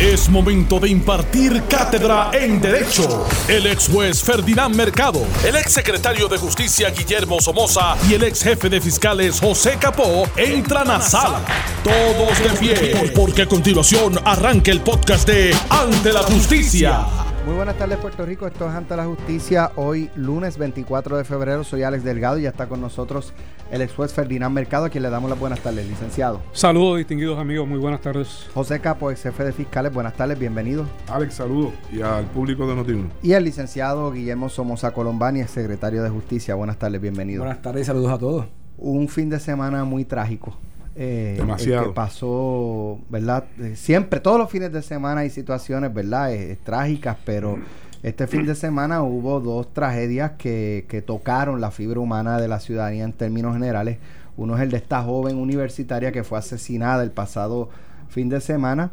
Es momento de impartir cátedra en Derecho. El ex juez Ferdinand Mercado, el ex secretario de Justicia Guillermo Somoza y el ex jefe de fiscales José Capó entran a sala. Todos de pie, porque a continuación arranca el podcast de Ante la Justicia. Muy buenas tardes Puerto Rico, esto es Ante la Justicia, hoy lunes 24 de febrero, soy Alex Delgado y ya está con nosotros el ex juez Ferdinand Mercado, a quien le damos las buenas tardes, licenciado. Saludos distinguidos amigos, muy buenas tardes. José Capo, ex jefe de fiscales, buenas tardes, bienvenido. Alex, saludos y al público de Notiuno. Y el licenciado Guillermo Somoza Colombani, ex secretario de Justicia, buenas tardes, bienvenido. Buenas tardes y saludos a todos. Un fin de semana muy trágico. Eh, Demasiado. el que pasó, ¿verdad? Eh, Siempre, todos los fines de semana hay situaciones, ¿verdad? Eh, trágicas, pero este fin de semana hubo dos tragedias que, que tocaron la fibra humana de la ciudadanía en términos generales. Uno es el de esta joven universitaria que fue asesinada el pasado fin de semana.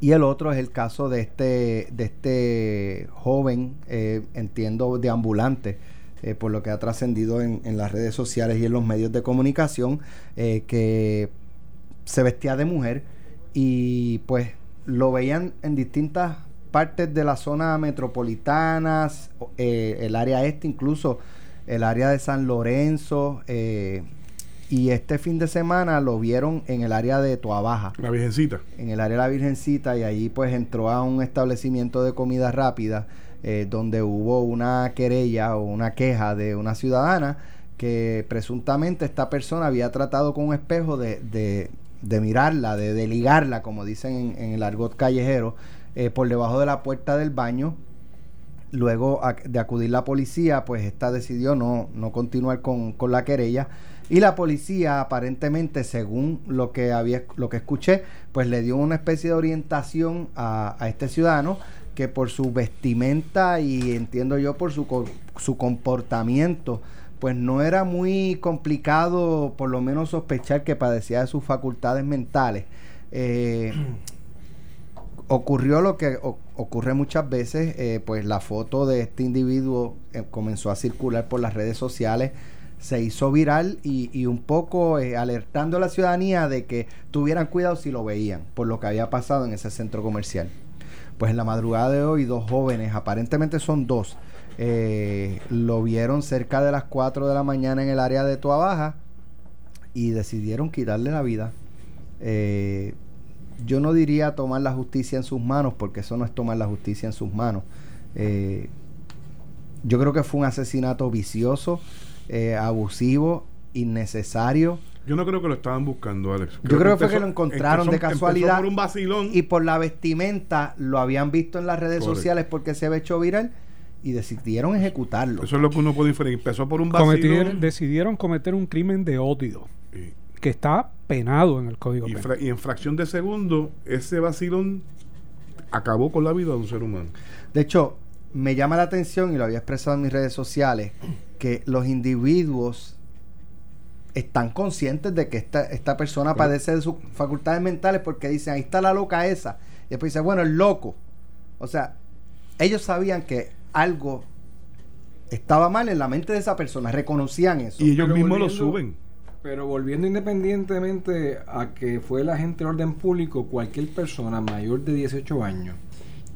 Y el otro es el caso de este, de este joven, eh, entiendo, de ambulante, eh, por lo que ha trascendido en, en las redes sociales y en los medios de comunicación, eh, que se vestía de mujer y pues lo veían en distintas partes de la zona metropolitana, eh, el área este, incluso el área de San Lorenzo. y este fin de semana lo vieron en el área de Toabaja La Virgencita. en el área de la Virgencita y allí pues entró a un establecimiento de comida rápida eh, donde hubo una querella o una queja de una ciudadana que presuntamente esta persona había tratado con un espejo de, de- de mirarla, de, de ligarla, como dicen en, el argot callejero, eh, por debajo de la puerta del baño. Luego de acudir la policía, pues esta decidió no, no continuar con, con la querella. Y la policía, aparentemente, según lo que había lo que escuché, pues le dio una especie de orientación a, a este ciudadano que por su vestimenta y entiendo yo por su, su comportamiento, pues no era muy complicado por lo menos sospechar que padecía de sus facultades mentales. Eh, ocurrió lo que ocurre muchas veces, eh, pues la foto de este individuo eh, comenzó a circular por las redes sociales, se hizo viral y, y un poco alertando a la ciudadanía de que tuvieran cuidado si lo veían por lo que había pasado en ese centro comercial. Pues en la madrugada de hoy dos jóvenes, aparentemente son dos, eh, lo vieron cerca de las 4 de la mañana en el área de Toa Baja y decidieron quitarle la vida. Eh, yo no diría tomar la justicia en sus manos, porque eso no es tomar la justicia en sus manos. Eh, yo creo que fue un asesinato vicioso, eh, abusivo, innecesario. Yo no creo que lo estaban buscando, Alex. Yo creo que fue que lo encontraron de casualidad. empezó por un vacilón. Y por la vestimenta lo habían visto en las redes sociales porque se había hecho viral y decidieron ejecutarlo. Eso es lo que uno puede inferir. Empezó por un vacilón. decidieron cometer un crimen de odio y, que está penado en el Código y Penal. y en fracción de segundo, ese vacilón acabó con la vida de un ser humano. De hecho, me llama la atención, y lo había expresado en mis redes sociales, que los individuos están conscientes de que esta, esta persona padece de sus facultades mentales porque dicen, ahí está la loca esa. Y después dice, bueno, el loco. O sea, ellos sabían que algo estaba mal en la mente de esa persona, reconocían eso. Y ellos Pero mismos lo suben. Pero volviendo independientemente a que fue el agente de orden público, cualquier persona mayor de 18 años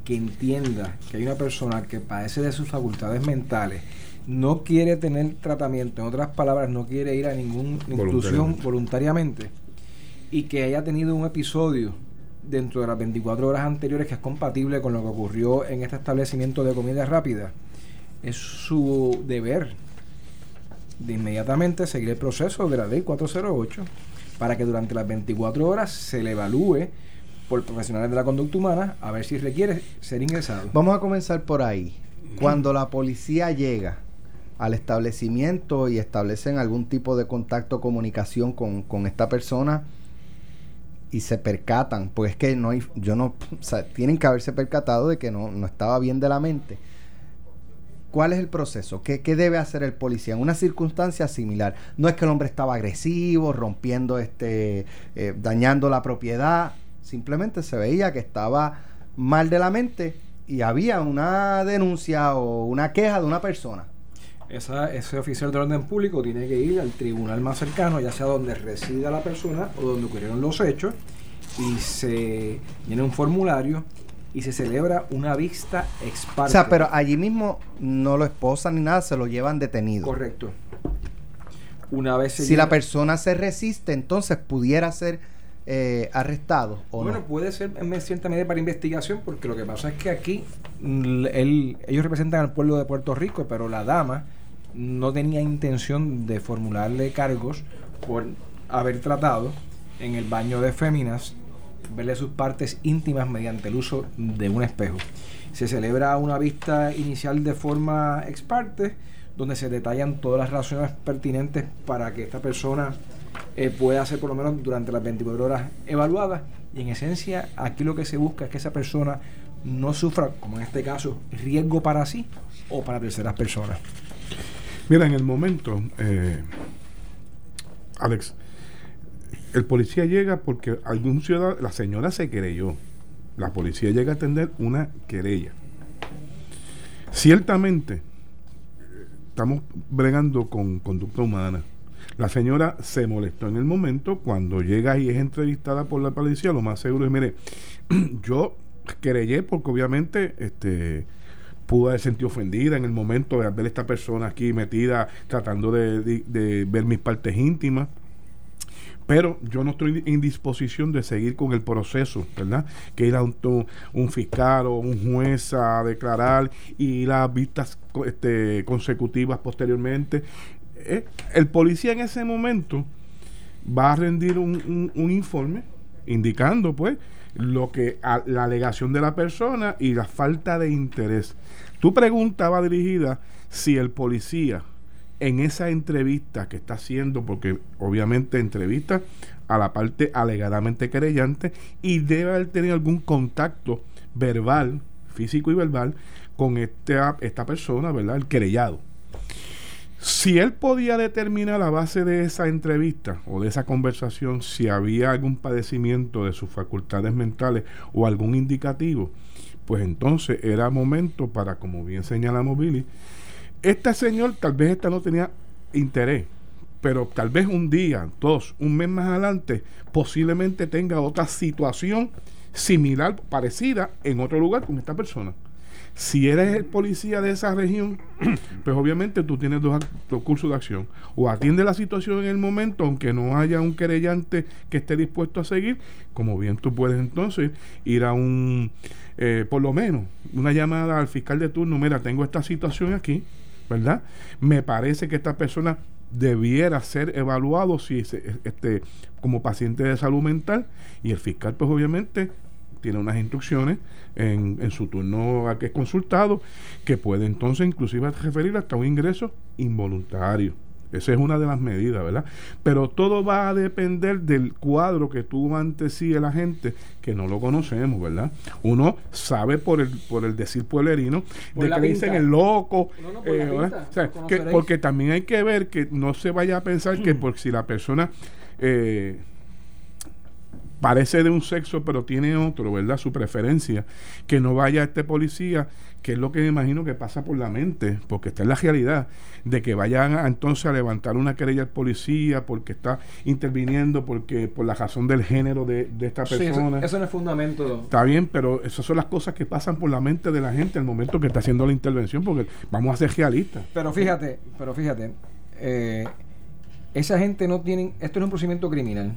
que entienda que hay una persona que padece de sus facultades mentales, no quiere tener tratamiento, en otras palabras, no quiere ir a ninguna institución Voluntariamente. voluntariamente, y que haya tenido un episodio dentro de las 24 horas anteriores que es compatible con lo que ocurrió en este establecimiento de comida rápida, es su deber de inmediatamente seguir el proceso de la ley 408 para que durante las 24 horas se le evalúe por profesionales de la conducta humana a ver si requiere ser ingresado. Vamos a comenzar por ahí. Cuando la policía llega al establecimiento y establecen algún tipo de contacto comunicación con, con esta persona y se percatan, pues es que no hay, yo no, o sea, tienen que haberse percatado de que no, no estaba bien de la mente. ¿Cuál es el proceso? ¿Qué, qué debe hacer el policía en una circunstancia similar? No es que el hombre estaba agresivo, rompiendo, este, eh, dañando la propiedad. Simplemente se veía que estaba mal de la mente y había una denuncia o una queja de una persona. Esa- ese oficial de orden público tiene que ir al tribunal más cercano, ya sea donde resida la persona o donde ocurrieron los hechos, y se llena un formulario y se celebra una vista ex parte. O sea, pero allí mismo no lo esposan ni nada, se lo llevan detenido. Correcto. Una vez se Si la persona se resiste, entonces pudiera ser eh, arrestado o Bueno, no. puede ser en cierta medida para investigación, porque lo que pasa es que aquí mm, ellos representan al pueblo de Puerto Rico, pero la dama no tenía intención de formularle cargos por haber tratado en el baño de féminas verle sus partes íntimas mediante el uso de un espejo. Se celebra una vista inicial de forma ex parte, donde se detallan todas las razones pertinentes para que esta persona eh, pueda ser por lo menos durante las 24 horas evaluada. Y en esencia, aquí lo que se busca es que esa persona no sufra, como en este caso, riesgo para sí o para terceras personas. Mira, en el momento, eh, Alex, el policía llega porque algún ciudadano, la señora se querelló. La policía llega a atender una querella. Ciertamente, eh, estamos bregando con conducta humana. La señora se molestó en el momento cuando llega y es entrevistada por la policía. Lo más seguro es, mire, yo querellé porque obviamente este pudo haber sentido ofendida en el momento de ver a esta persona aquí metida tratando de, de- ver mis partes íntimas. Pero yo no estoy en disposición de seguir con el proceso, ¿verdad? Que ir a un, fiscal o un juez a declarar y las vistas este, consecutivas posteriormente. Eh, el policía en ese momento va a rendir un, un- informe indicando, pues, lo que a- la alegación de la persona y la falta de interés. Tu pregunta va dirigida si el policía en esa entrevista que está haciendo, porque obviamente entrevista a la parte alegadamente querellante y debe haber tenido algún contacto verbal, físico y verbal, con esta, esta persona, ¿verdad? El querellado. Si él podía determinar a base de esa entrevista o de esa conversación si había algún padecimiento de sus facultades mentales o algún indicativo, pues entonces era momento para, como bien señalamos Billy, este señor tal vez esta no tenía interés, pero tal vez un día, dos, un mes más adelante, posiblemente tenga otra situación similar, parecida, en otro lugar con esta persona. Si eres el policía de esa región, pues obviamente tú tienes dos, cursos de acción. O atiende la situación en el momento, aunque no haya un querellante que esté dispuesto a seguir, como bien tú puedes entonces ir a un, eh, por lo menos, una llamada al fiscal de turno, mira, tengo esta situación aquí, ¿verdad? Me parece que esta persona debiera ser evaluado si este como paciente de salud mental y el fiscal pues obviamente tiene unas instrucciones en, en su turno a que es consultado que puede entonces inclusive referir hasta un ingreso involuntario. Esa es una de las medidas, ¿verdad? Pero todo va a depender del cuadro que tuvo ante sí el agente, que no lo conocemos, ¿verdad? Uno sabe por el, por el decir pueblerino Por de que le dicen el loco. No, no, por la eh, ¿verdad? pinta, O sea, lo que- conoceréis. porque también hay que ver que no se vaya a pensar que por si la persona eh, parece de un sexo pero tiene otro, ¿verdad? Su preferencia, que no vaya este policía, que es lo que me imagino que pasa por la mente, porque está en la realidad, de que vayan a, entonces a levantar una querella al policía porque está interviniendo porque por la razón del género de, de esta Sí, eso, persona. eso no es fundamento. Está bien, pero esas son las cosas que pasan por la mente de la gente al momento que está haciendo la intervención, porque vamos a ser realistas. Pero fíjate, pero fíjate, eh, esa gente no tiene, esto no es un procedimiento criminal.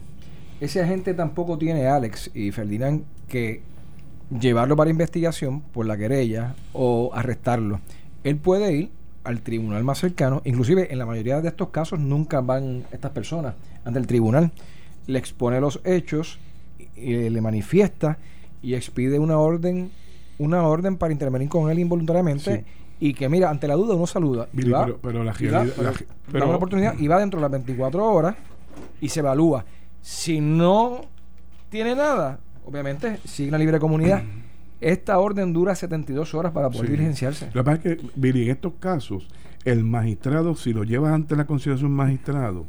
Ese agente tampoco tiene, Alex y Ferdinand, que llevarlo para investigación por la querella o arrestarlo. Él puede ir al tribunal más cercano, inclusive en la mayoría de estos casos nunca van estas personas ante el tribunal, le expone los hechos, y, le manifiesta y expide una orden, una orden para intervenir con él involuntariamente Sí. y que mira, ante la duda uno saluda. y Billy, va- pero, pero la y va- realidad. pero la- da pero- una oportunidad y va dentro de las 24 horas y se evalúa. Si no tiene nada, obviamente sigue en la libre comunidad. Esta orden dura 72 horas para poder Sí. diligenciarse. Lo que pasa es que, Billy, en estos casos, el magistrado, si lo llevas ante la consideración magistrado,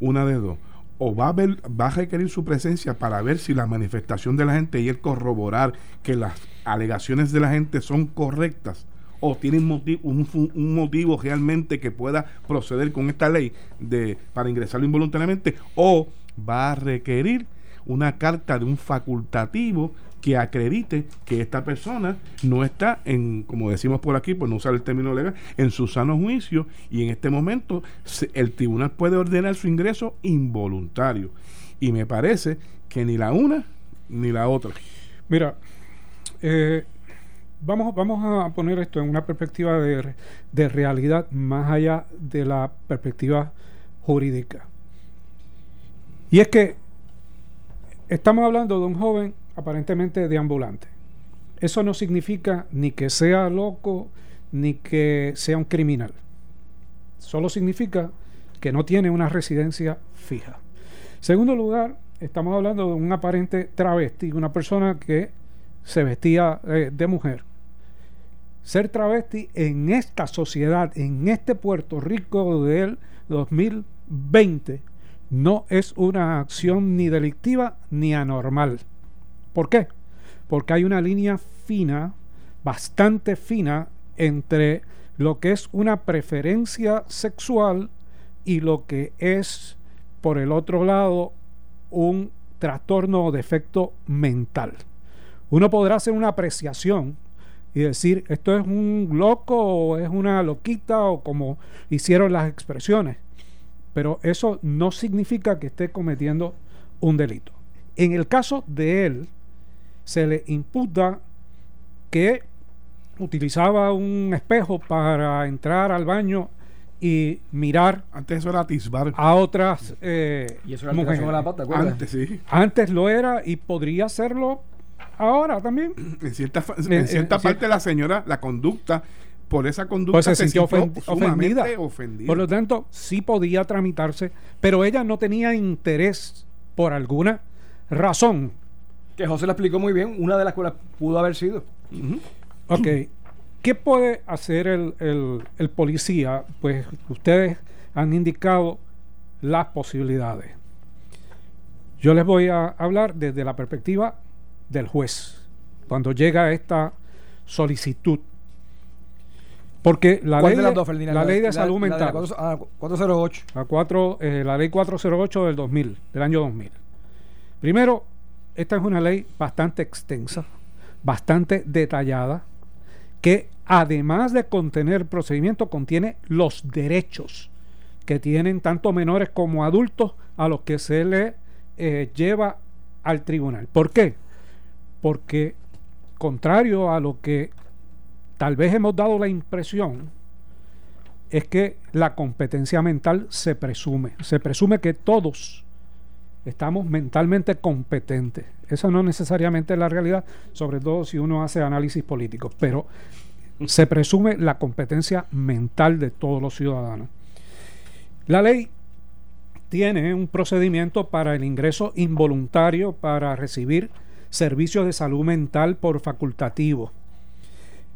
una de dos, o va a, ver, va a requerir su presencia para ver si la manifestación de la gente y el corroborar que las alegaciones de la gente son correctas o tienen un, un motivo realmente que pueda proceder con esta ley de para ingresarlo involuntariamente o va a requerir una carta de un facultativo que acredite que esta persona no está en, como decimos por aquí, por no usar el término legal, en su sano juicio y en este momento el tribunal puede ordenar su ingreso involuntario. Y me parece que ni la una ni la otra. Mira, eh, vamos, vamos a poner esto en una perspectiva de, de realidad más allá de la perspectiva jurídica. Y es que estamos hablando de un joven aparentemente deambulante. Eso no significa ni que sea loco ni que sea un criminal. Solo significa que no tiene una residencia fija. Segundo lugar, estamos hablando de un aparente travesti, una persona que se vestía eh, de mujer. Ser travesti en esta sociedad, en este Puerto Rico del 2020, no es una acción ni delictiva ni anormal. ¿Por qué? Porque hay una línea fina, bastante fina, entre lo que es una preferencia sexual y lo que es, por el otro lado, un trastorno o defecto mental. Uno podrá hacer una apreciación y decir, esto es un loco o es una loquita o como hicieron las expresiones, pero eso no significa que esté cometiendo un delito. En el caso de él, se le imputa que utilizaba un espejo para entrar al baño y mirar antes eso era atisbar a otras eh, y eso era mujeres. La pata, antes sí antes lo era y podría serlo ahora también en cierta, en, cierta parte la señora la conducta por esa conducta pues se, sintió ofendida. ofendida. Por lo tanto, sí podía tramitarse, pero ella no tenía interés por alguna razón que José lo explicó muy bien, una de las cuales pudo haber sido. Ok. ¿Qué puede hacer el, policía? Pues ustedes han indicado las posibilidades. Yo les voy a hablar desde la perspectiva del juez, cuando llega esta solicitud. Porque la ley de, la, ley de salud mental. a 408. A 4, eh, la ley 408 del 2000, del año 2000. Primero, esta es una ley bastante extensa, bastante detallada, que además de contener procedimiento, contiene los derechos que tienen tanto menores como adultos a los que se le eh, lleva al tribunal. ¿Por qué? Porque contrario a lo que tal vez hemos dado la impresión, es que la competencia mental se presume. Se presume que todos estamos mentalmente competentes. Eso no necesariamente es la realidad, sobre todo si uno hace análisis político, pero se presume la competencia mental de todos los ciudadanos. La ley tiene un procedimiento para el ingreso involuntario para recibir servicios de salud mental por facultativo,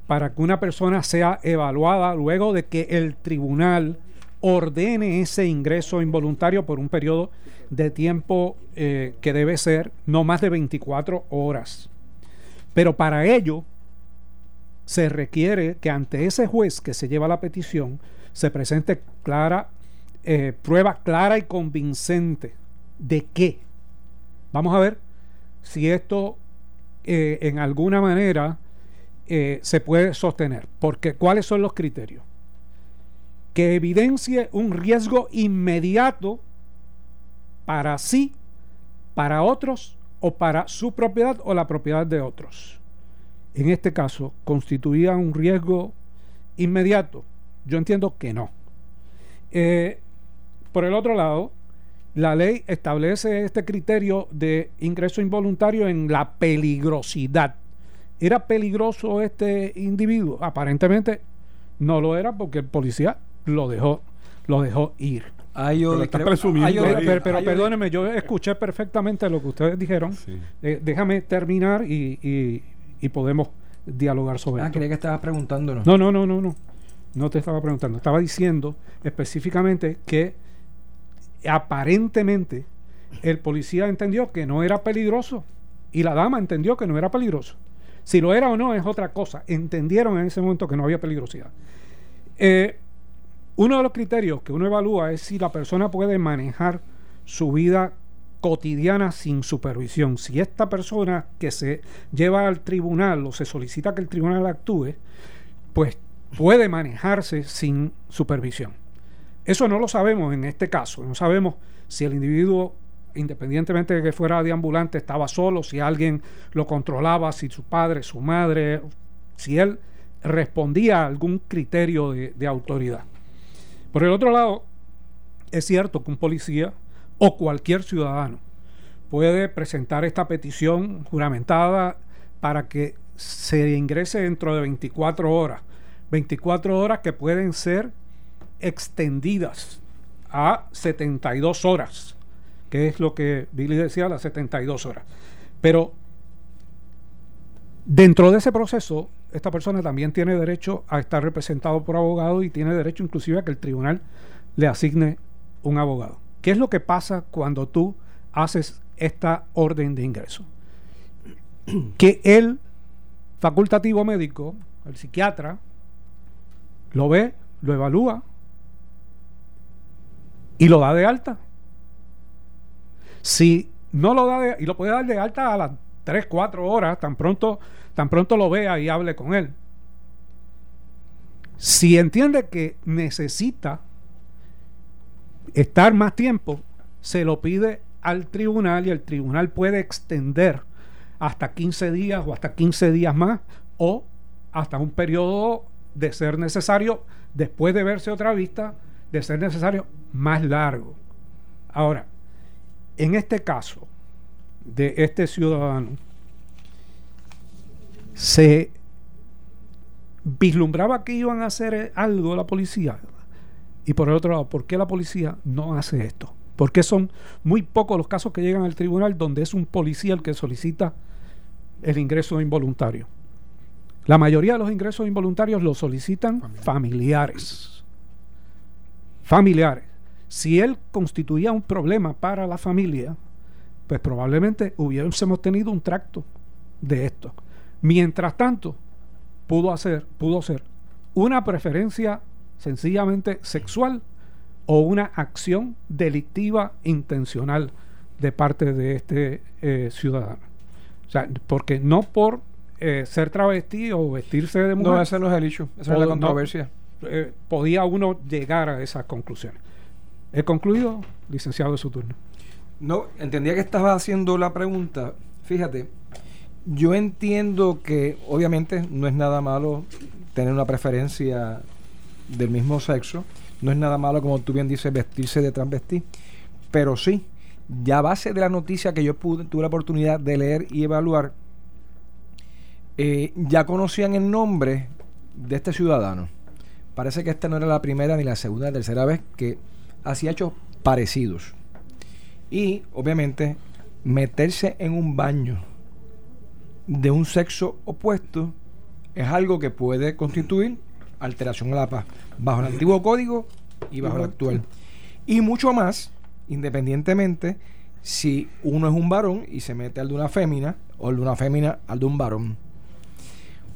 para que una persona sea evaluada luego de que el tribunal ordene ese ingreso involuntario por un periodo de tiempo eh, que debe ser no más de 24 horas. Pero para ello se requiere que ante ese juez que se lleva la petición se presente clara, eh, prueba clara y convincente de qué. Vamos a ver si esto eh, en alguna manera se puede sostener. Porque ¿cuáles son los criterios? Que evidencie un riesgo inmediato para sí, para otros o para su propiedad o la propiedad de otros. En este caso, ¿constituía un riesgo inmediato? Yo entiendo que no. Eh, por el otro lado, la ley establece este criterio de ingreso involuntario en la peligrosidad. ¿Era peligroso este individuo? Aparentemente no lo era porque el policía lo dejó, lo dejó ir pero, perdóneme, yo escuché perfectamente lo que ustedes dijeron. Eh, déjame terminar y, podemos dialogar sobre ah, creía que estabas preguntándonos. No, no, no, no, no. No te estaba preguntando. Estaba diciendo específicamente que aparentemente el policía entendió que no era peligroso y la dama entendió que no era peligroso. Si lo era o no es otra cosa. Entendieron en ese momento que no había peligrosidad. Eh, uno de los criterios que uno evalúa es si la persona puede manejar su vida cotidiana sin supervisión. Si esta persona que se lleva al tribunal o se solicita que el tribunal actúe, pues puede manejarse sin supervisión. Eso no lo sabemos en este caso. No sabemos si el individuo, independientemente de que fuera deambulante, estaba solo, si alguien lo controlaba, si su padre, su madre, si él respondía a algún criterio de, de autoridad. Por el otro lado, es cierto que un policía o cualquier ciudadano puede presentar esta petición juramentada para que se ingrese dentro de 24 horas. 24 horas que pueden ser extendidas a 72 horas, que es lo que Billy decía, las 72 horas. Pero dentro de ese proceso, esta persona también tiene derecho a estar representado por abogado y tiene derecho inclusive a que el tribunal le asigne un abogado. ¿Qué es lo que pasa cuando tú haces esta orden de ingreso? Que el facultativo médico, el psiquiatra, lo ve, lo evalúa y lo da de alta. Si no lo da de, y lo puede dar de alta a las 3, 4 horas, tan pronto, tan pronto lo vea y hable con él. Si entiende que necesita estar más tiempo, se lo pide al tribunal y el tribunal puede extender hasta 15 días o hasta 15 días más o hasta un periodo de ser necesario, después de verse otra vista, de ser necesario más largo. Ahora, en este caso de este ciudadano, se vislumbraba que iban a hacer algo la policía. Y por el otro lado, ¿por qué la policía no hace esto? Porque son muy pocos los casos que llegan al tribunal donde es un policía el que solicita el ingreso involuntario. La mayoría de los ingresos involuntarios los solicitan familiares. Familiares. Si él constituía un problema para la familia, pues probablemente hubiésemos tenido un tracto de esto. Mientras tanto, pudo hacer, pudo ser una preferencia sencillamente sexual o una acción delictiva intencional de parte de este eh, ciudadano. O sea, porque no por eh, ser travesti o vestirse de mujer. No, ese no es el hecho, esa es la controversia. Eh, podía uno llegar a esas conclusiones. He concluido, licenciado de su turno. No, entendía que estaba haciendo la pregunta. Fíjate, yo entiendo que obviamente no es nada malo tener una preferencia del mismo sexo. No es nada malo, como tú bien dices, vestirse de transvestí. Pero sí, ya a base de la noticia que yo pude, tuve la oportunidad de leer y evaluar, eh, ya conocían el nombre de este ciudadano. Parece que esta no era la primera, ni la segunda, ni la tercera vez que hacía hechos parecidos. Y, obviamente, meterse en un baño de un sexo opuesto es algo que puede constituir alteración a la paz bajo el antiguo código y bajo el actual. Y mucho más, independientemente si uno es un varón y se mete al de una fémina o el de una fémina al de un varón.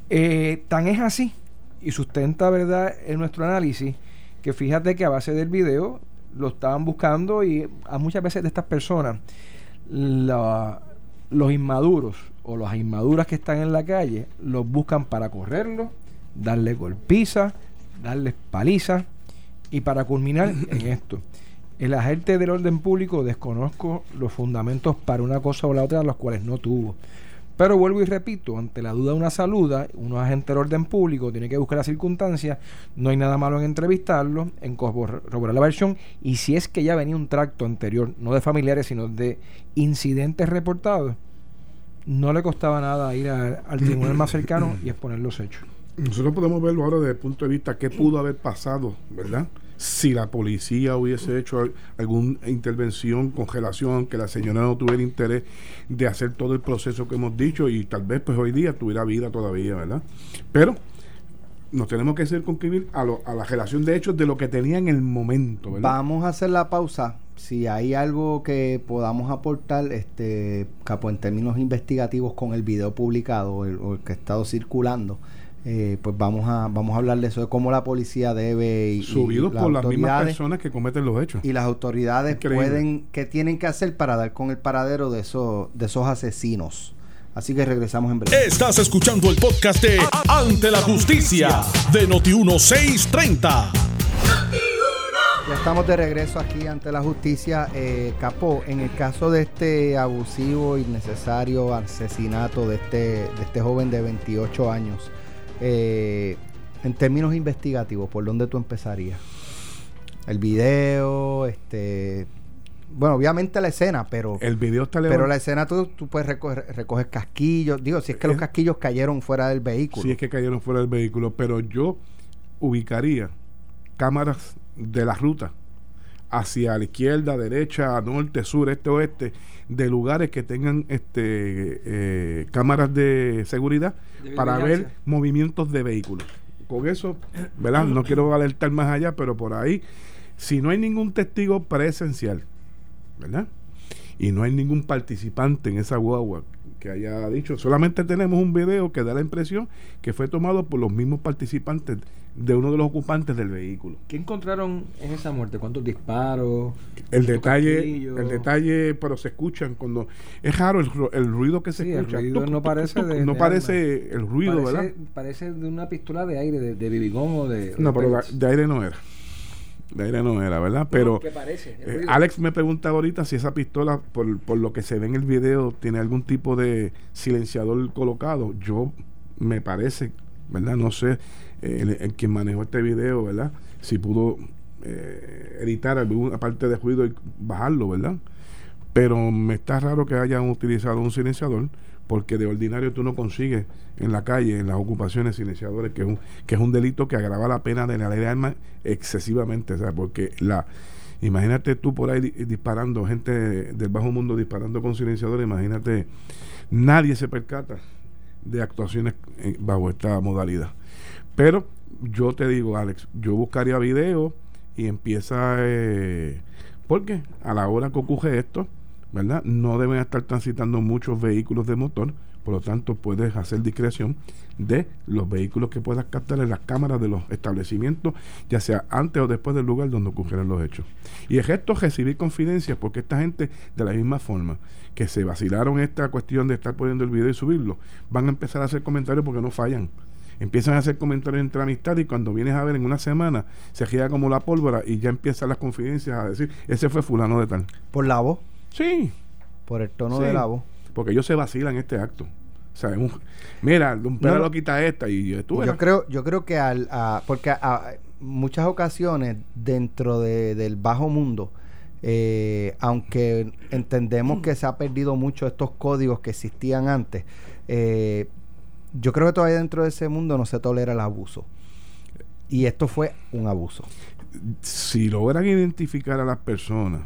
Eh, tan es así y sustenta, ¿verdad?, en nuestro análisis, que fíjate que a base del video lo estaban buscando y a muchas veces de estas personas, los inmaduros o las inmaduras que están en la calle, los buscan para correrlo, darle golpiza, darles paliza y para culminar en esto. El agente del orden público desconozco los fundamentos para una cosa o la otra, los cuales no tuvo. Pero vuelvo y repito, ante la duda una saluda, un agente del orden público tiene que buscar las circunstancias, no hay nada malo en entrevistarlo, en corroborar la versión, y si es que ya venía un tracto anterior, no de familiares, sino de incidentes reportados, no le costaba nada ir al tribunal más cercano y exponer los hechos. Nosotros podemos verlo ahora desde el punto de vista qué pudo haber pasado, ¿verdad? Si la policía hubiese hecho alguna intervención con relación que la señora no tuviera interés de hacer todo el proceso que hemos dicho y tal vez pues hoy día tuviera vida todavía, ¿verdad? Pero nos tenemos que circunscribir a, a la relación de hechos de lo que tenía en el momento, ¿verdad? Vamos a hacer la pausa. Si hay algo que podamos aportar, este, Capo, en términos investigativos con el video publicado o el que ha estado circulando, eh, pues vamos a vamos a hablar de eso de cómo la policía debe y, subidos por las mismas personas que cometen los hechos. y las autoridades pueden qué tienen que hacer para dar con el paradero de esos de esos asesinos así que regresamos en breve. Estás escuchando el podcast de ante la justicia de noti 1630 ya estamos de regreso aquí ante la justicia. Eh, Capó, en el caso de este abusivo, innecesario asesinato de este, de este joven de 28 años, eh, en términos investigativos, ¿por dónde tú empezarías? El video, este... Bueno, obviamente la escena, pero... El video está Pero la escena tú, tú puedes recoger, casquillos. Digo, si es que los casquillos cayeron fuera del vehículo. Si es que cayeron fuera del vehículo, pero yo ubicaría cámaras de la ruta hacia la izquierda, derecha, norte, sur, este, oeste, de lugares que tengan este eh, cámaras de seguridad para ver movimientos de vehículos. Con eso, ¿verdad? No quiero alertar más allá, pero por ahí, si no hay ningún testigo presencial, ¿verdad? Y no hay ningún participante en esa guagua que haya dicho, solamente tenemos un video que da la impresión que fue tomado por los mismos participantes de uno de los ocupantes del vehículo. ¿Qué encontraron en esa muerte? ¿Cuántos disparos? El detalle, el detalle, pero se escuchan cuando es raro el, ruido que se escucha. El ruido no parece de, no parece el ruido, ¿verdad? Parece de una pistola de aire, de, de bibigón o de. No, pero de aire no era. De aire no era, ¿verdad? Pero ¿Qué parece? Eh, Alex me preguntaba ahorita si esa pistola, por, por lo que se ve en el video, tiene algún tipo de silenciador colocado. Yo me parece, ¿verdad? No sé el, quien manejó este video, ¿verdad? Si pudo eh, editar alguna parte de ruido y bajarlo, ¿verdad? Pero me está raro que hayan utilizado un silenciador porque de ordinario tú no consigues en la calle, en las ocupaciones silenciadores, que es un, que es un delito que agrava la pena de la ley de armas excesivamente, ¿sabes? Porque la imagínate tú por ahí disparando, gente del bajo mundo disparando con silenciadores, imagínate, nadie se percata de actuaciones eh, bajo esta modalidad. Pero yo te digo, Alex, yo buscaría video y empieza... Eh, porque a la hora que ocurre esto, ¿verdad? No deben estar transitando muchos vehículos de motor, por lo tanto puedes hacer discreción de los vehículos que puedas captar en las cámaras de los establecimientos, ya sea antes o después del lugar donde ocurrieron los hechos. Y el gesto recibir confidencias, porque esta gente, de la misma forma que se vacilaron esta cuestión de estar poniendo el video y subirlo, van a empezar a hacer comentarios porque no fallan empiezan a hacer comentarios entre amistad y cuando vienes a ver en una semana se gira como la pólvora y ya empiezan las confidencias a decir, ese fue fulano de tal. ¿Por la voz? Sí. Por el tono de la voz. Porque ellos se vacilan este acto. O sea, un, mira, un perro lo quita esta y tú Yo creo, yo creo que al, porque a, muchas ocasiones dentro del bajo mundo, eh, aunque entendemos que se ha perdido mucho estos códigos que existían antes, eh, yo creo que todavía dentro de ese mundo no se tolera el abuso. Y esto fue un abuso. Si logran identificar a las personas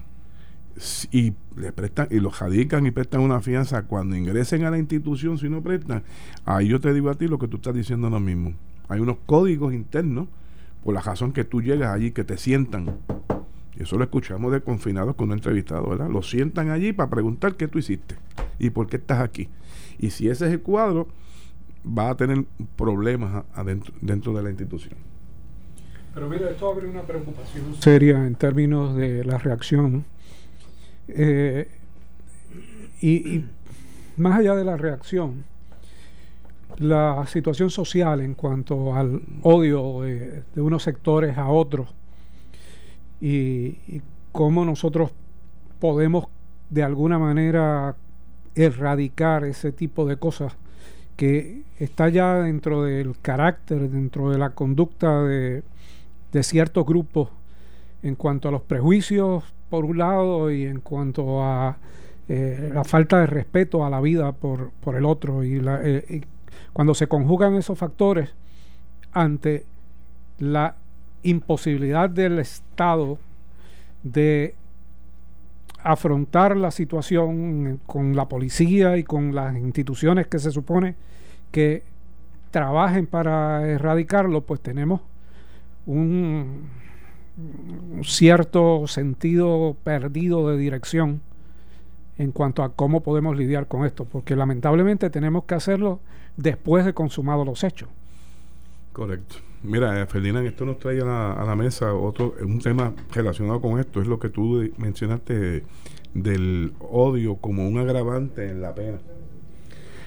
y le prestan y los radican y prestan una fianza cuando ingresen a la institución si no prestan, ahí yo te digo a ti lo que tú estás diciendo ahora mismo. Hay unos códigos internos por la razón que tú llegas allí que te sientan. Eso lo escuchamos de confinados con un entrevistado, ¿verdad? Lo sientan allí para preguntar qué tú hiciste y por qué estás aquí. Y si ese es el cuadro, va a tener problemas adentro, dentro de la institución. Pero mira, esto abre una preocupación seria en términos de la reacción. Eh, y, más allá de la reacción, la situación social en cuanto al odio de, unos sectores a otros y, y cómo nosotros podemos de alguna manera erradicar ese tipo de cosas que está ya dentro del carácter, dentro de la conducta de, ciertos grupos en cuanto a los prejuicios por un lado y en cuanto a eh, la falta de respeto a la vida por, el otro. Eh, y, cuando se conjugan esos factores ante la imposibilidad del Estado de afrontar la situación con la policía y con las instituciones que se supone que trabajen para erradicarlo, pues tenemos un, cierto sentido perdido de dirección en cuanto a cómo podemos lidiar con esto, porque lamentablemente tenemos que hacerlo después de consumados los hechos. Correcto. Mira, eh, Ferdinand, esto nos trae a la, a la mesa otro un tema relacionado con esto, es lo que tú mencionaste del odio como un agravante en la pena.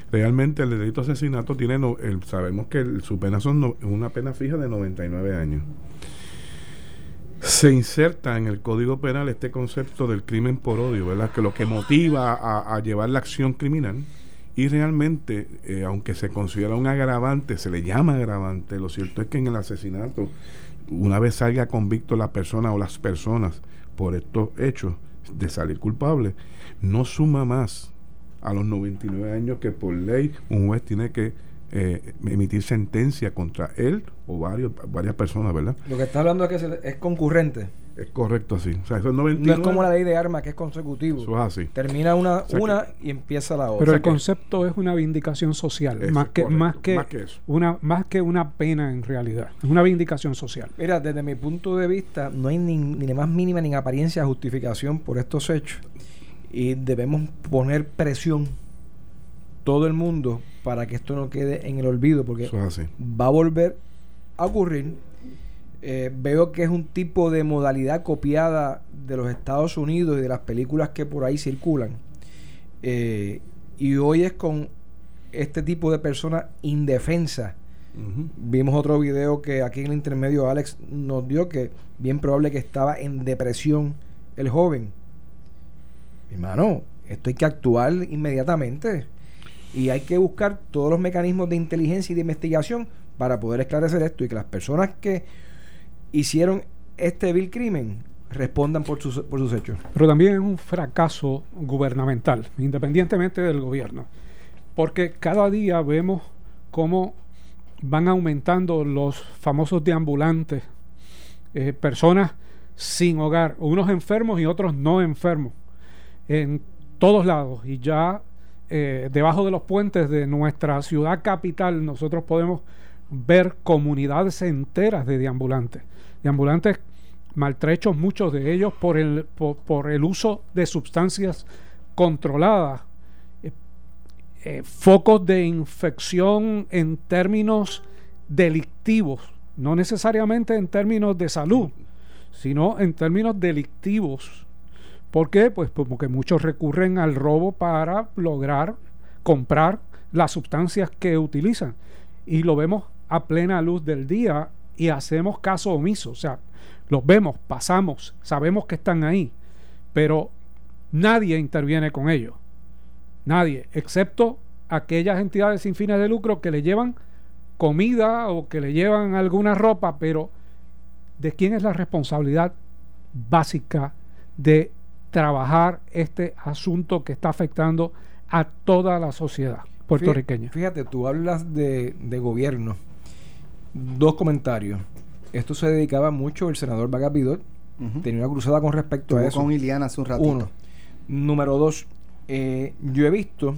Realmente el delito de asesinato tiene, no- el- sabemos que el- su pena son no- una pena fija de 99 años. Se inserta en el Código Penal este concepto del crimen por odio, ¿verdad? Que lo que motiva a llevar la acción criminal y realmente, eh, aunque se considera un agravante, se le llama agravante, lo cierto es que en el asesinato, una vez salga convicto la persona o las personas por estos hechos de salir culpable, no suma más a los 99 años que por ley un juez tiene que eh, emitir sentencia contra él o varias personas, ¿verdad? Lo que está hablando es que es concurrente. Es correcto así. O sea, esos No 99, es como la ley de armas que es consecutivo. Eso es así. Termina una, sea una y empieza la otra. Pero el concepto es una vindicación social, Eso más es que, correcto, más que, más que eso. una más que una pena en realidad, es una vindicación social. Mira, desde mi punto de vista, no hay ni, ni la más mínima ni apariencia de justificación por estos hechos. Y debemos poner presión todo el mundo para que esto no quede en el olvido, porque Eso es así. va a volver a ocurrir. Eh, veo que es un tipo de modalidad copiada de los Estados Unidos y de las películas que por ahí circulan. Eh, y hoy es con este tipo de personas indefensas. Ujú. Vimos otro video que aquí en el intermedio Alex nos dio que bien probable que estaba en depresión el joven. Mi hermano, esto hay que actuar inmediatamente. Y hay que buscar todos los mecanismos de inteligencia y de investigación para poder esclarecer esto y que las personas que hicieron este vil crimen respondan por sus, por sus hechos. Pero también es un fracaso gubernamental, independientemente del gobierno. Porque cada día vemos cómo van aumentando los famosos deambulantes, eh, personas sin hogar, unos enfermos y otros no enfermos, en todos lados. Y ya eh, debajo de los puentes de nuestra ciudad capital nosotros podemos ver comunidades enteras de deambulantes. Deambulantes maltrechos, muchos de ellos por el, por, el uso de sustancias controladas. Eh, eh, focos de infección en términos delictivos, no necesariamente en términos de salud, sino en términos delictivos. ¿Por qué? Pues porque muchos recurren al robo para lograr comprar las sustancias que utilizan. Y lo vemos a plena luz del día y hacemos caso omiso. O sea, los vemos, pasamos, sabemos que están ahí, pero nadie interviene con ellos. Nadie, excepto aquellas entidades sin fines de lucro que le llevan comida o que le llevan alguna ropa, pero ¿de quién es la responsabilidad básica de trabajar este asunto que está afectando a toda la sociedad puertorriqueña? Fíjate, tú hablas de, de gobierno. Dos comentarios. Esto se dedicaba mucho el senador Vargas Vidot. Ujú. Tenía una cruzada con respecto a eso. con Iliana hace un ratito. Uno. Número dos, eh, yo he visto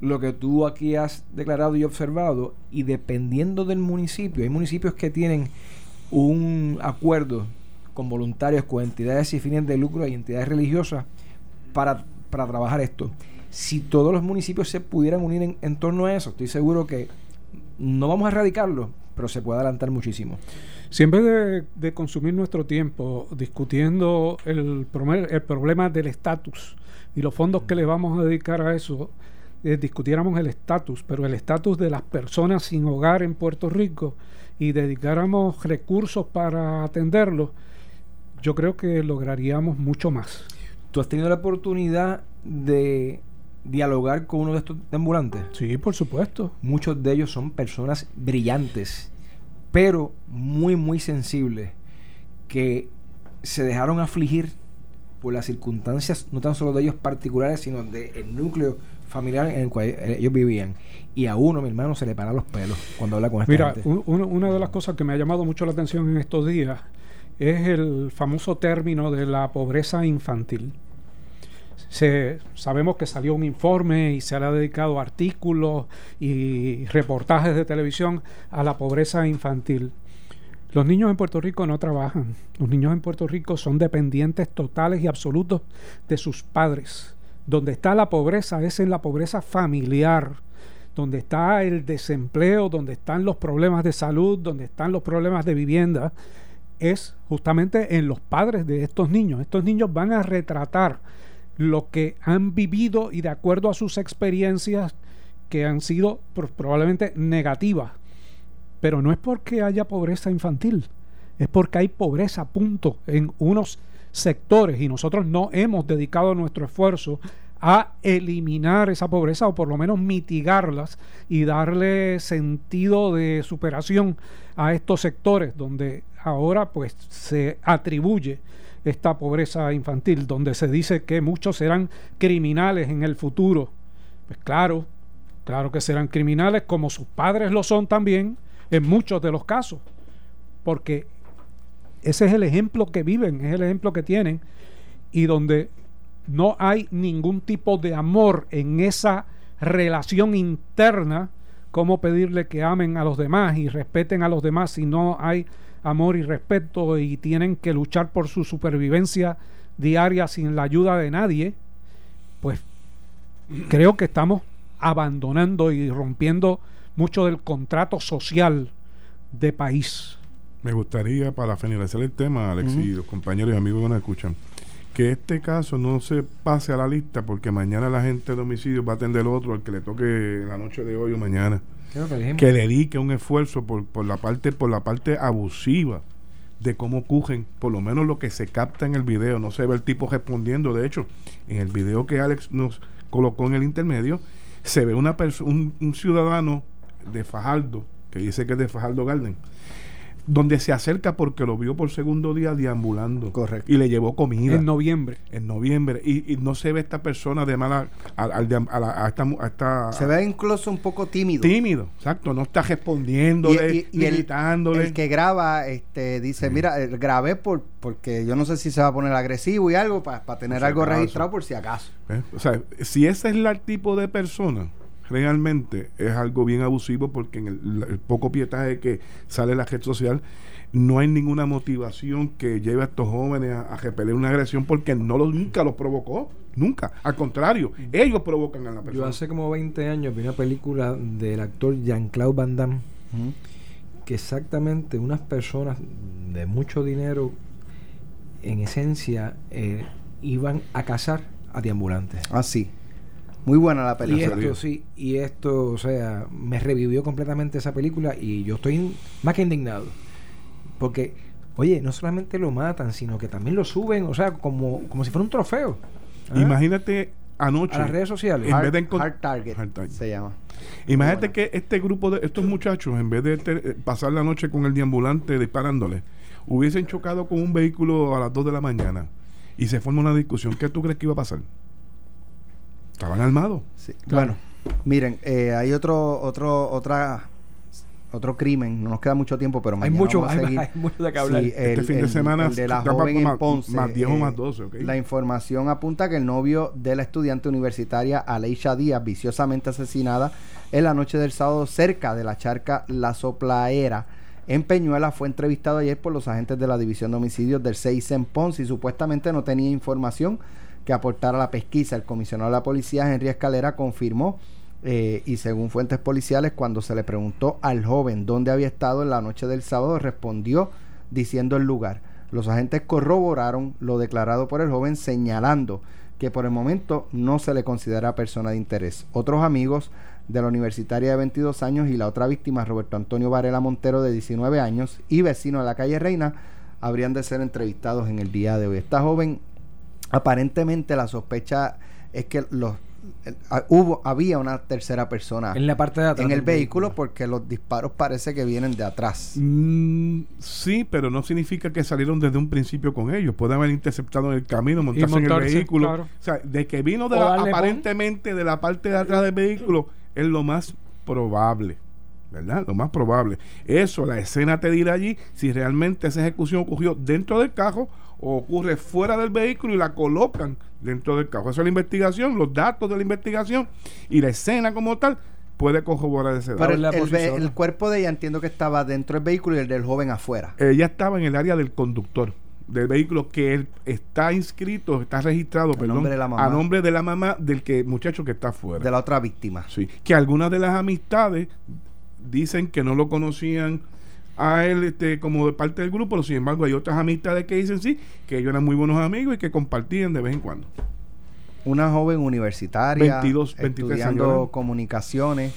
lo que tú aquí has declarado y observado, y dependiendo del municipio, hay municipios que tienen un acuerdo con voluntarios, con entidades sin fines de lucro y entidades religiosas para, para trabajar esto. Si todos los municipios se pudieran unir en, en torno a eso, estoy seguro que no vamos a erradicarlo, pero se puede adelantar muchísimo. Si en vez de, de consumir nuestro tiempo discutiendo el problema del estatus y los fondos que le vamos a dedicar a eso, eh, discutiéramos el estatus, pero el estatus de las personas sin hogar en Puerto Rico y dedicáramos recursos para atenderlos, yo creo que lograríamos mucho más. ¿Tú has tenido la oportunidad de dialogar con uno de estos ambulantes? Sí, por supuesto. Muchos de ellos son personas brillantes, pero muy, muy sensibles, que se dejaron afligir por las circunstancias, no tan solo de ellos particulares, sino del núcleo familiar en el cual ellos vivían. Y a uno, mi hermano, se le paran los pelos cuando habla con esta Mira, gente. un- uno- una de las cosas que me ha llamado mucho la atención en estos días es el famoso término de la pobreza infantil. Se, sabemos que salió un informe y se le ha dedicado artículos y reportajes de televisión a la pobreza infantil. Los niños en Puerto Rico no trabajan. Los niños en Puerto Rico son dependientes totales y absolutos de sus padres. Donde está la pobreza es en la pobreza familiar, donde está el desempleo, donde están los problemas de salud, donde están los problemas de vivienda, es justamente en los padres de estos niños. Estos niños van a retratar lo que han vivido y de acuerdo a sus experiencias que han sido probablemente negativas. Pero no es porque haya pobreza infantil, es porque hay pobreza, punto, en unos sectores y nosotros no hemos dedicado nuestro esfuerzo a eliminar esa pobreza o por lo menos mitigarlas y darle sentido de superación a estos sectores donde ahora pues se atribuye esta pobreza infantil, donde se dice que muchos serán criminales en el futuro. Pues claro, claro que serán criminales como sus padres lo son también en muchos de los casos, porque ese es el ejemplo que viven, es el ejemplo que tienen, y donde no hay ningún tipo de amor en esa relación interna, como pedirle que amen a los demás y respeten a los demás si no hay amor y respeto y tienen que luchar por su supervivencia diaria sin la ayuda de nadie, pues creo que estamos abandonando y rompiendo mucho del contrato social de país. Me gustaría, para finalizar el tema, Alex y los compañeros y amigos que nos escuchan, que este caso no se pase a la lista porque mañana la gente de homicidio va a atender otro al que le toque la noche de hoy o mañana que, dedique un esfuerzo por, por, la parte por la parte abusiva de cómo cogen, por lo menos lo que se capta en el video, no se ve el tipo respondiendo, de hecho, en el video que Alex nos colocó en el intermedio, se ve una un, un ciudadano de Fajardo, que dice que es de Fajardo Garden, donde se acerca porque lo vio por segundo día deambulando. Correcto. Y le llevó comida. En noviembre. En noviembre. Y, no se ve esta persona de mala. A, a, esta, Se ve incluso un poco tímido. Tímido, exacto. No está respondiéndole, y, El, que graba este, dice: Mira, eh, grabé por, porque yo no sé si se va a poner agresivo y algo para tener algo registrado por si acaso. ¿Eh? O sea, si ese es el tipo de persona realmente es algo bien abusivo porque en el, poco pietaje que sale la red social no hay ninguna motivación que lleve a estos jóvenes a, repeler una agresión porque no lo, nunca los provocó, nunca. Al contrario, ellos provocan a la persona. Yo hace como 20 años vi una película del actor Jean-Claude Van Damme que exactamente unas personas de mucho dinero en esencia eh, iban a cazar a deambulantes. Ah, sí. Muy buena la película. Y esto, sí, y esto, o sea, me revivió completamente esa película y yo estoy más que indignado. Porque, oye, no solamente lo matan, sino que también lo suben, o sea, como, como si fuera un trofeo. ¿Ah? Imagínate anoche. A las redes sociales. En vez de Hard Target, se llama. Imagínate que este grupo de estos muchachos, en vez de eh, pasar la noche con el deambulante disparándole, hubiesen chocado con un vehículo a las 2 de la mañana y se forma una discusión. ¿Qué tú crees que iba a pasar? Estaban armados. Sí. Bueno, miren, eh, hay otro, otro, otra otro crimen, no nos queda mucho tiempo, pero mañana hay mucho, vamos a seguir. Hay, mucho de que hablar. este fin de semana de la joven en Ponce, más 10 o más 12, okay. La información apunta que el novio de la estudiante universitaria Aleisha Díaz, viciosamente asesinada en la noche del sábado cerca de la charca La Soplaera, en Peñuela, fue entrevistado ayer por los agentes de la División de Homicidios del 6 en Ponce y supuestamente no tenía información que aportara la pesquisa. El comisionado de la policía, Henry Escalera, confirmó eh, y según fuentes policiales, cuando se le preguntó al joven dónde había estado en la noche del sábado, respondió diciendo el lugar. Los agentes corroboraron lo declarado por el joven, señalando que por el momento no se le considera persona de interés. Otros amigos de la universitaria de 22 años y la otra víctima, Roberto Antonio Varela Montero, de 19 años y vecino de la calle Reina, habrían de ser entrevistados en el día de hoy. Esta joven aparentemente la sospecha es que los hubo había una tercera persona en la parte de atrás en el vehículo, porque los disparos parece que vienen de atrás. Mm, sí pero no significa que salieron desde un principio con ellos. Pueden haber interceptado en el camino montarse, en el vehículo. o sea de que vino de aparentemente de la parte de atrás del vehículo es lo más probable ¿verdad? Lo más probable. Eso, la escena te dirá allí si realmente esa ejecución ocurrió dentro del carro ocurre fuera del vehículo y la colocan dentro del carro. Esa es la investigación, los datos de la investigación y la escena como tal puede corroborar ese dato. Pero el, cuerpo de ella entiendo que estaba dentro del vehículo y el del joven afuera. Ella estaba en el área del conductor. del vehículo que él está inscrito, está registrado, perdón, nombre de la mamá. a nombre de la mamá del que muchacho que está afuera. De la otra víctima. Sí, que algunas de las amistades dicen que no lo conocían a él este, como de parte del grupo, pero sin embargo hay otras amistades que dicen sí, que ellos eran muy buenos amigos y que compartían de vez en cuando. Una joven universitaria 22, 23 estudiando comunicaciones.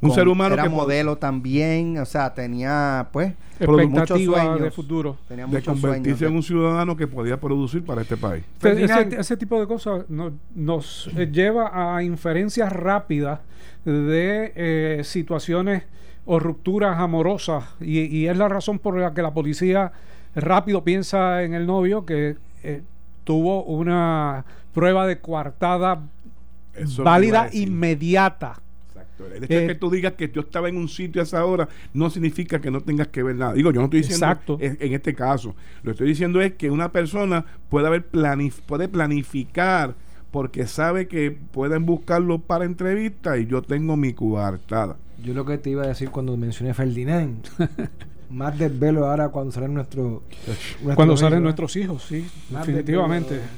Un con- ser humano era que modelo también, o sea, tenía pues muchos expectativa de sueños. futuro. tenía de convertirse sueños. en un ciudadano que podía producir para este país. Ese tipo de cosas no- nos eh, lleva a inferencias rápidas de eh, situaciones o rupturas amorosas y, y es la razón por la que la policía rápido piensa en el novio que eh, tuvo una prueba de coartada Eso válida inmediata. Exacto. El hecho de Eh, que tú digas que yo estaba en un sitio a esa hora no significa que no tengas que ver nada. Digo, yo no estoy diciendo Exacto. en, en este caso. Lo que estoy diciendo es que una persona puede haber planif puede planificar porque sabe que pueden buscarlo para entrevista y yo tengo mi coartada. Yo lo que te iba a decir cuando mencioné Ferdinand, más desvelo ahora cuando salen nuestros Cuando salen hijos, nuestros hijos, sí, Más definitivamente. desvelo.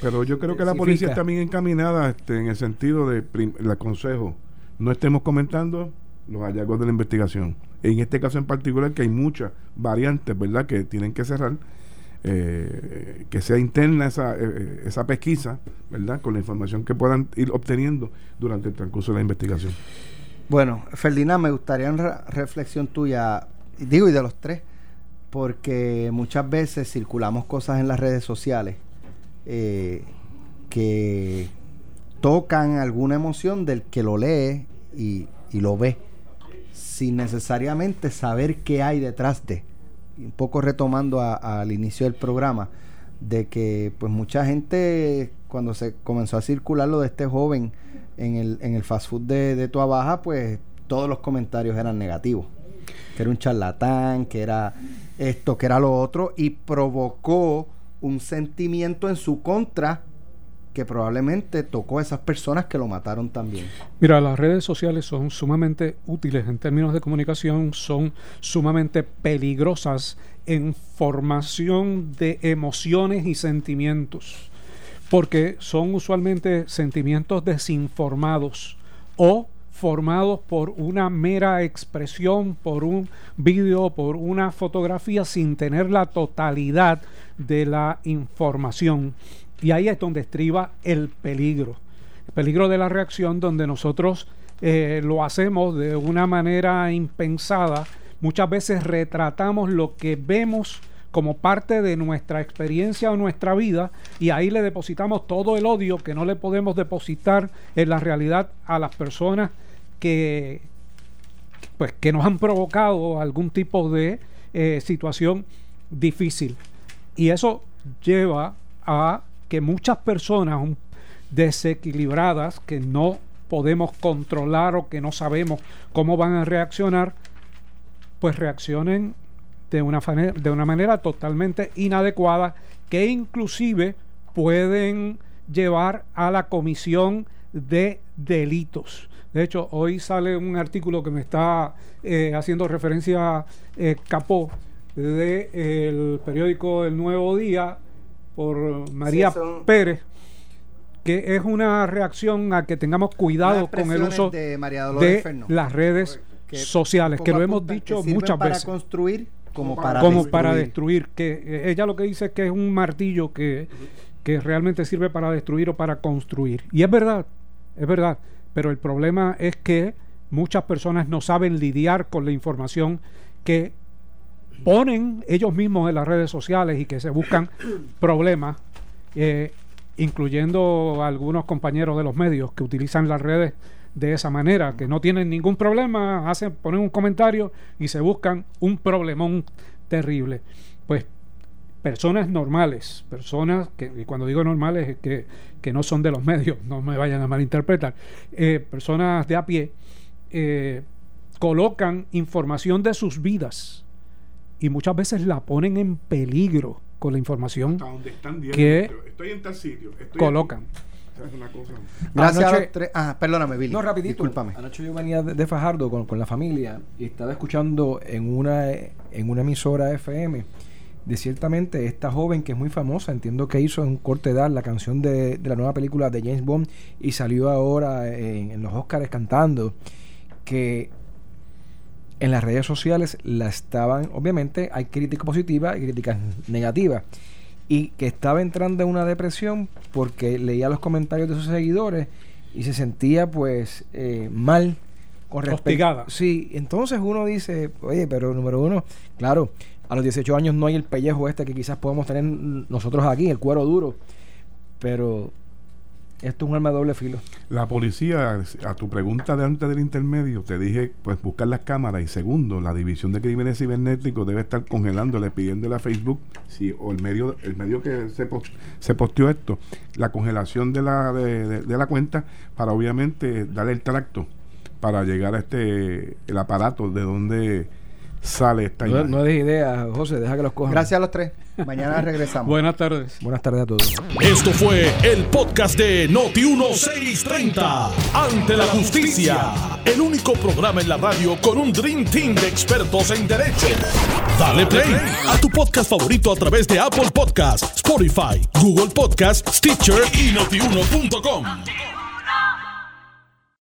Pero yo creo que Eh, la policía está bien encaminada este, en el sentido de, el consejo, no estemos comentando los hallazgos de la investigación. En este caso en particular, que hay muchas variantes, ¿verdad?, que tienen que cerrar, eh, que sea interna esa, eh, esa pesquisa, ¿verdad?, con la información que puedan ir obteniendo durante el transcurso de la investigación. Bueno, Ferdinand, me gustaría una re- reflexión tuya, digo, y de los tres, porque muchas veces circulamos cosas en las redes sociales eh, que tocan alguna emoción del que lo lee y, lo ve, sin necesariamente saber qué hay detrás de. Un poco retomando al inicio del programa, de que pues mucha gente cuando se comenzó a circular lo de este joven en el, en el fast food de, de Tua pues todos los comentarios eran negativos. Que era un charlatán, que era esto, que era lo otro, y provocó un sentimiento en su contra que probablemente tocó a esas personas que lo mataron también. Mira, las redes sociales son sumamente útiles en términos de comunicación, son sumamente peligrosas en formación de emociones y sentimientos, porque son usualmente sentimientos desinformados o formados por una mera expresión, por un vídeo, por una fotografía sin tener la totalidad de la información. Y ahí es donde estriba el peligro. El peligro de la reacción donde nosotros eh, lo hacemos de una manera impensada. Muchas veces retratamos lo que vemos como parte de nuestra experiencia o nuestra vida y ahí le depositamos todo el odio que no le podemos depositar en la realidad a las personas que pues que nos han provocado algún tipo de eh, situación difícil. Y eso lleva a que muchas personas desequilibradas que no podemos controlar o que no sabemos cómo van a reaccionar pues reaccionen de una, de una manera totalmente inadecuada que inclusive pueden llevar a la comisión de delitos. De hecho, hoy sale un artículo que me está eh, haciendo referencia eh, Capó del periódico El Nuevo Día por María son- Pérez, que es una reacción a que tengamos cuidado con el uso de de las redes sociales, que lo hemos dicho muchas para veces. construir como para como destruir. para destruir que eh, ella lo que dice es que es un martillo que, que realmente sirve para destruir o para construir y es verdad es verdad pero el problema es que muchas personas no saben lidiar con la información que ponen ellos mismos en las redes sociales y que se buscan problemas eh, incluyendo algunos compañeros de los medios que utilizan las redes de esa manera, que no tienen ningún problema, hacen, ponen un comentario y se buscan un problemón terrible. Pues personas normales, personas que, y cuando digo normales es que, que no son de los medios, no me vayan a malinterpretar, eh, personas de a pie, eh, colocan información de sus vidas y muchas veces la ponen en peligro con la información donde están que estoy en tal sitio. Estoy colocan. aquí. O sea, es una cosa- Gracias a Anoche- los tres. Ah, perdóname, Billy. No, rapidito. Discúlpame. Anoche yo venía de, de Fajardo con, con la familia y estaba escuchando en una, en una emisora FM de ciertamente esta joven que es muy famosa, entiendo que hizo en corte edad la canción de, de la nueva película de James Bond y salió ahora en, en los Oscars cantando, que en las redes sociales la estaban, obviamente hay críticas positivas y críticas negativas, y que estaba entrando en una depresión porque leía los comentarios de sus seguidores y se sentía pues eh, mal con respecto. Sí, entonces uno dice, oye, pero número uno, claro, a los 18 años no hay el pellejo este que quizás podemos tener nosotros aquí, el cuero duro, pero esto es un arma de doble filo. La policía, a tu pregunta de antes del intermedio, te dije, pues buscar las cámaras y segundo, la división de crímenes cibernéticos debe estar congelándole, pidiéndole a Facebook, si, o el medio, el medio que se, post- se posteó esto, la congelación de la, de, la cuenta para obviamente darle el tracto para llegar a este, el aparato de donde sale esta No, no des idea, José, deja que los cojan. Gracias a los tres. Mañana regresamos. Buenas tardes. Buenas tardes a todos. Esto fue el podcast de Noti1630. Ante la justicia. El único programa en la radio con un Dream Team de expertos en derecho. Dale play a tu podcast favorito a través de Apple Podcasts, Spotify, Google Podcasts, Stitcher y notiuno.com.